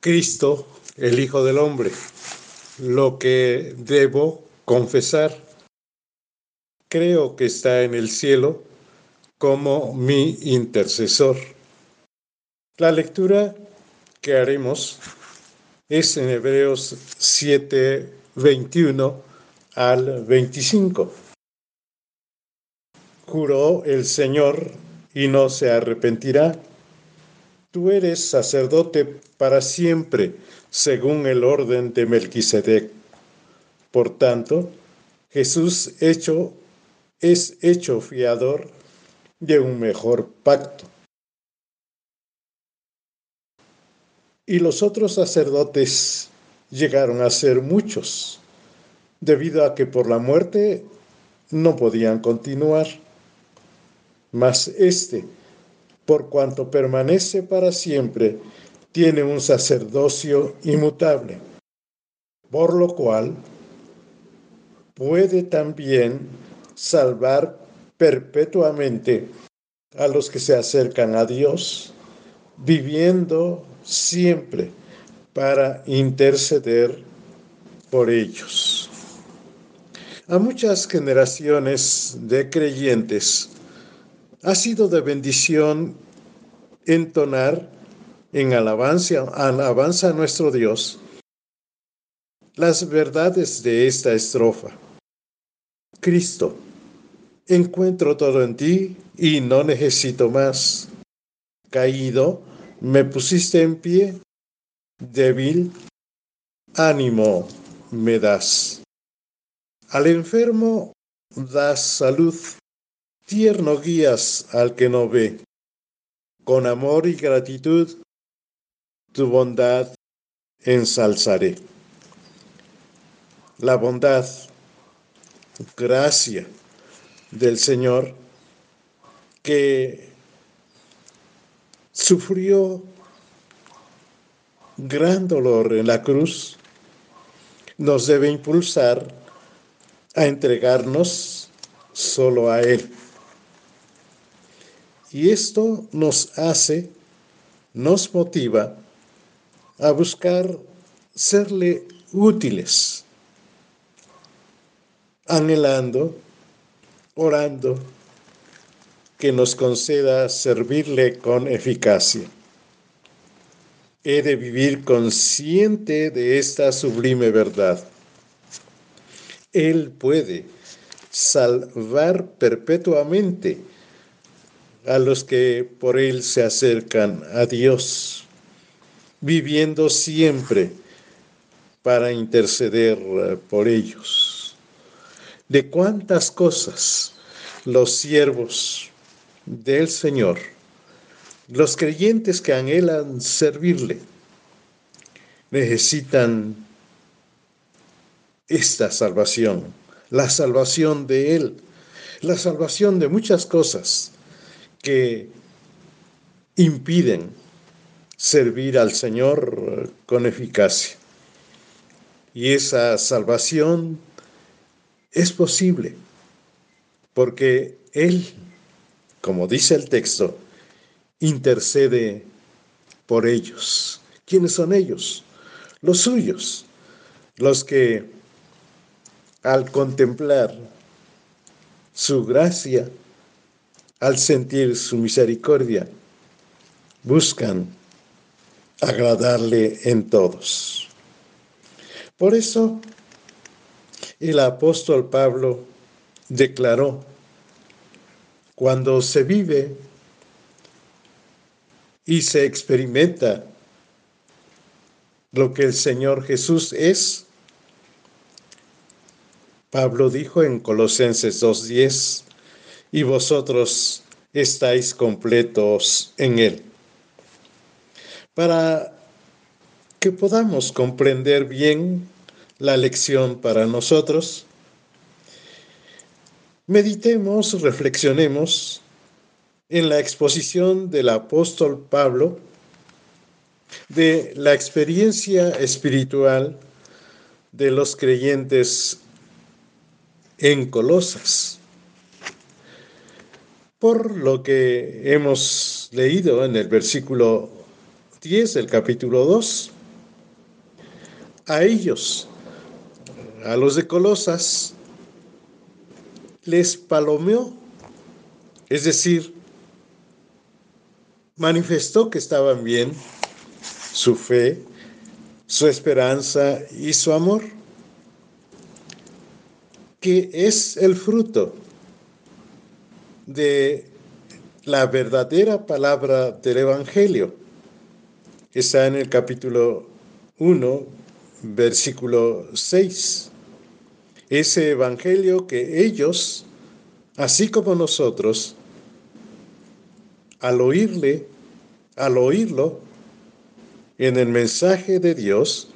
Cristo, el Hijo del Hombre, lo que debo confesar. Creo que está en el cielo como mi intercesor. La lectura que haremos es en Hebreos 7, 21 al 25. Juró el Señor y no se arrepentirá. Tú eres sacerdote para siempre, según el orden de Melquisedec. Por tanto, Jesús hecho, es hecho fiador de un mejor pacto. Y los otros sacerdotes llegaron a ser muchos, debido a que por la muerte no podían continuar. Mas este, por cuanto permanece para siempre, tiene un sacerdocio inmutable, por lo cual puede también salvar perpetuamente a los que se acercan a Dios, viviendo siempre para interceder por ellos. A muchas generaciones de creyentes ha sido de bendición entonar en alabanza, alabanza a nuestro Dios las verdades de esta estrofa. Cristo, encuentro todo en ti y no necesito más. Caído, me pusiste en pie, débil, ánimo me das. Al enfermo das salud tierno guías al que no ve. Con amor y gratitud, tu bondad ensalzaré. La bondad, gracia del Señor que sufrió gran dolor en la cruz, nos debe impulsar a entregarnos solo a Él. Y esto nos hace, nos motiva a buscar serle útiles, anhelando, orando, que nos conceda servirle con eficacia. He de vivir consciente de esta sublime verdad. Él puede salvar perpetuamente a los que por Él se acercan a Dios, viviendo siempre para interceder eh, por ellos. De cuántas cosas los siervos del Señor, los creyentes que anhelan servirle, necesitan esta salvación, la salvación de Él, la salvación de muchas cosas que impiden servir al Señor con eficacia. Y esa salvación es posible porque Él, como dice el texto, intercede por ellos. ¿Quiénes son ellos? Los suyos, los que al contemplar su gracia, al sentir su misericordia, buscan agradarle en todos. Por eso, el apóstol Pablo declaró, cuando se vive y se experimenta lo que el Señor Jesús es, Pablo dijo en Colosenses 2.10, y vosotros estáis completos en Él. Para que podamos comprender bien la lección para nosotros, meditemos, reflexionemos en la exposición del apóstol Pablo de la experiencia espiritual de los creyentes en Colosas. Por lo que hemos leído en el versículo 10 del capítulo 2, a ellos, a los de Colosas, les palomeó, es decir, manifestó que estaban bien su fe, su esperanza y su amor, que es el fruto de la verdadera palabra del Evangelio. Está en el capítulo 1, versículo 6. Ese Evangelio que ellos, así como nosotros, al oírle, al oírlo en el mensaje de Dios,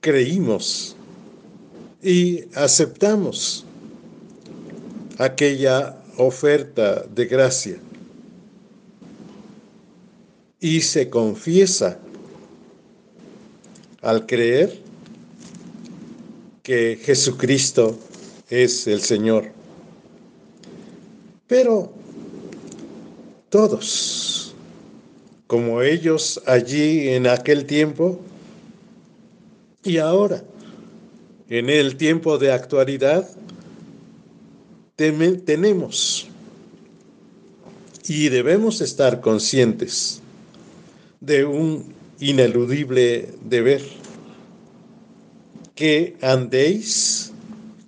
creímos y aceptamos aquella oferta de gracia y se confiesa al creer que Jesucristo es el Señor. Pero todos, como ellos allí en aquel tiempo y ahora, en el tiempo de actualidad, tenemos y debemos estar conscientes de un ineludible deber, que andéis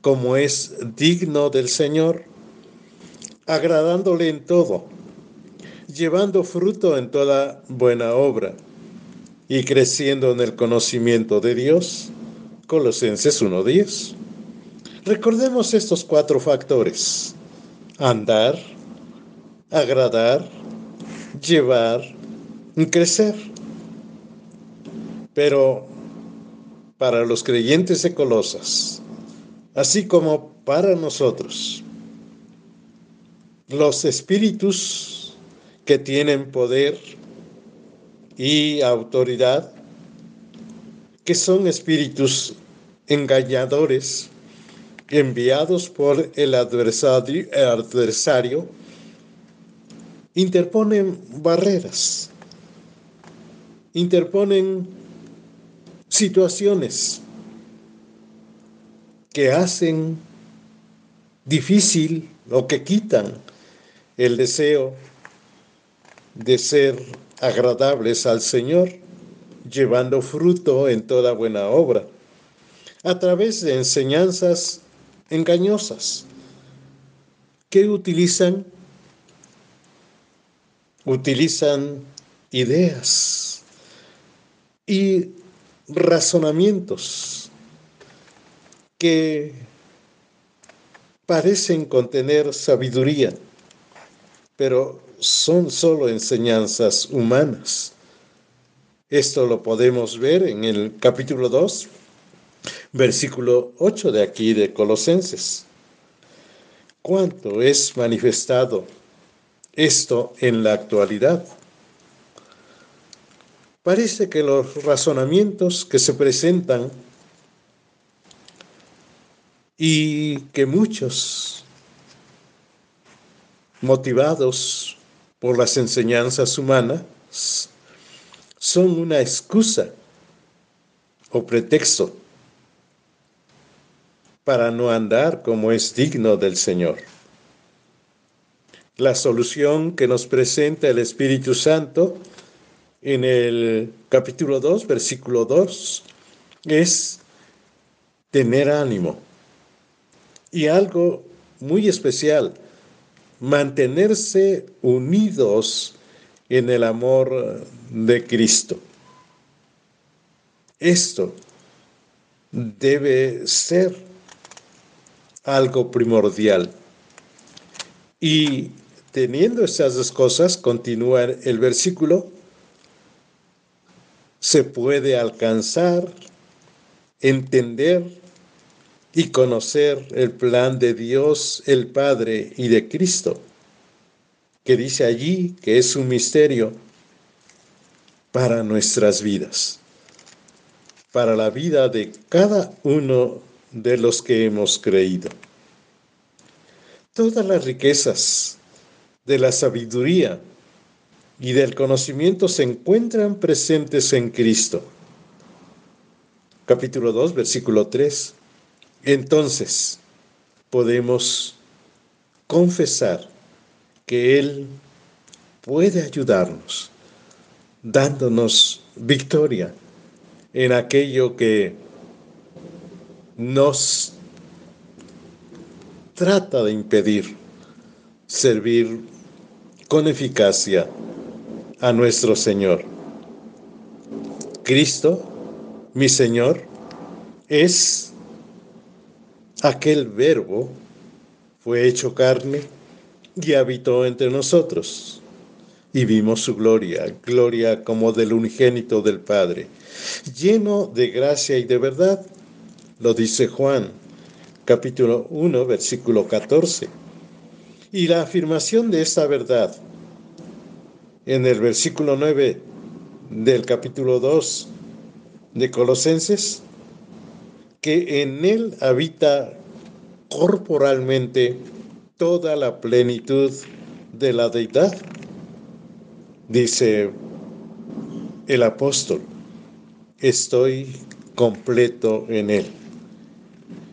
como es digno del Señor, agradándole en todo, llevando fruto en toda buena obra y creciendo en el conocimiento de Dios. Colosenses 1.10. Recordemos estos cuatro factores. Andar, agradar, llevar crecer. Pero para los creyentes de Colosas, así como para nosotros, los espíritus que tienen poder y autoridad, que son espíritus engañadores, enviados por el adversario, interponen barreras, interponen situaciones que hacen difícil o que quitan el deseo de ser agradables al Señor, llevando fruto en toda buena obra, a través de enseñanzas engañosas que utilizan utilizan ideas y razonamientos que parecen contener sabiduría, pero son solo enseñanzas humanas. Esto lo podemos ver en el capítulo 2, versículo 8 de aquí de Colosenses. ¿Cuánto es manifestado esto en la actualidad? Parece que los razonamientos que se presentan y que muchos, motivados por las enseñanzas humanas, son una excusa o pretexto para no andar como es digno del Señor. La solución que nos presenta el Espíritu Santo en el capítulo 2, versículo 2, es tener ánimo. Y algo muy especial, mantenerse unidos en el amor de Cristo. Esto debe ser algo primordial. Y teniendo esas dos cosas, continúa el versículo, se puede alcanzar, entender y conocer el plan de Dios el Padre y de Cristo, que dice allí que es un misterio para nuestras vidas, para la vida de cada uno de los que hemos creído. Todas las riquezas de la sabiduría y del conocimiento se encuentran presentes en Cristo. capítulo 2, versículo 3. Entonces podemos confesar que Él puede ayudarnos, dándonos victoria en aquello que nos trata de impedir servir con eficacia a nuestro Señor. Cristo, mi Señor, es aquel verbo, fue hecho carne y habitó entre nosotros. Y vimos su gloria, gloria como del unigénito del Padre, lleno de gracia y de verdad. Lo dice Juan, capítulo 1, versículo 14. Y la afirmación de esta verdad en el versículo 9 del capítulo 2 de Colosenses, que en él habita corporalmente toda la plenitud de la deidad, dice el apóstol, estoy completo en él.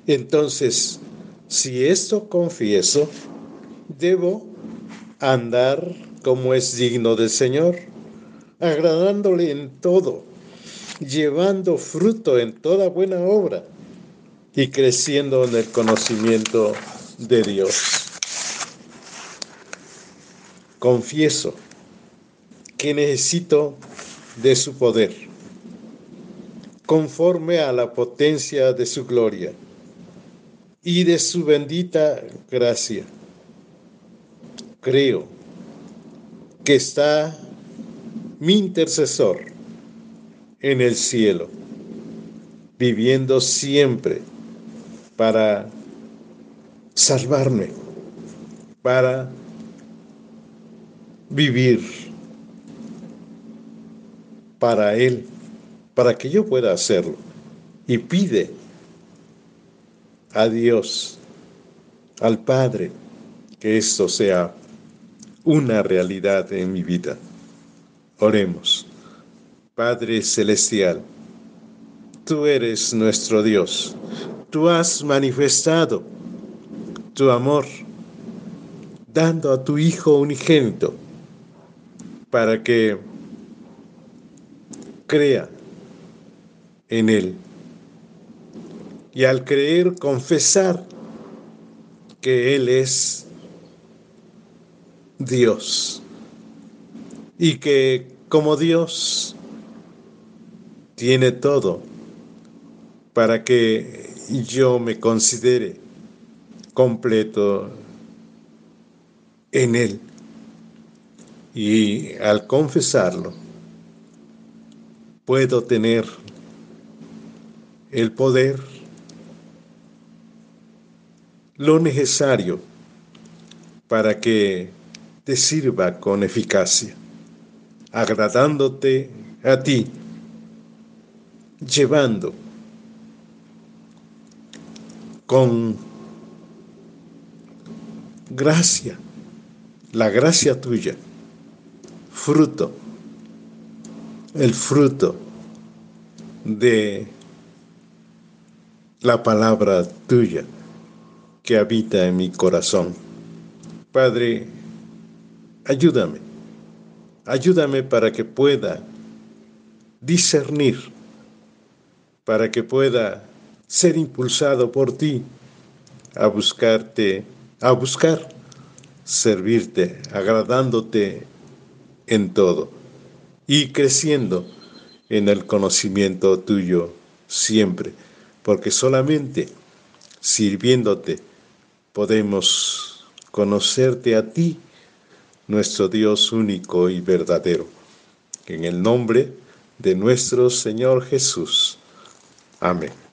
Entonces, si esto confieso, debo andar como es digno del Señor, agradándole en todo, llevando fruto en toda buena obra y creciendo en el conocimiento de Dios. Confieso que necesito de su poder, conforme a la potencia de su gloria y de su bendita gracia. Creo que está mi intercesor en el cielo, viviendo siempre para salvarme, para vivir para Él, para que yo pueda hacerlo. Y pide a Dios, al Padre, que esto sea una realidad en mi vida. Oremos. Padre Celestial, tú eres nuestro Dios. Tú has manifestado tu amor dando a tu Hijo unigénito para que crea en Él y al creer confesar que Él es Dios y que como Dios tiene todo para que yo me considere completo en Él. Y al confesarlo, puedo tener el poder lo necesario para que te sirva con eficacia, agradándote a ti, llevando con gracia, la gracia tuya, fruto, el fruto de la palabra tuya que habita en mi corazón. Padre, ayúdame, ayúdame para que pueda discernir, para que pueda ser impulsado por ti a buscarte, a buscar servirte, agradándote en todo y creciendo en el conocimiento tuyo siempre, porque solamente sirviéndote podemos conocerte a ti, nuestro Dios único y verdadero. En el nombre de nuestro Señor Jesús. Amén.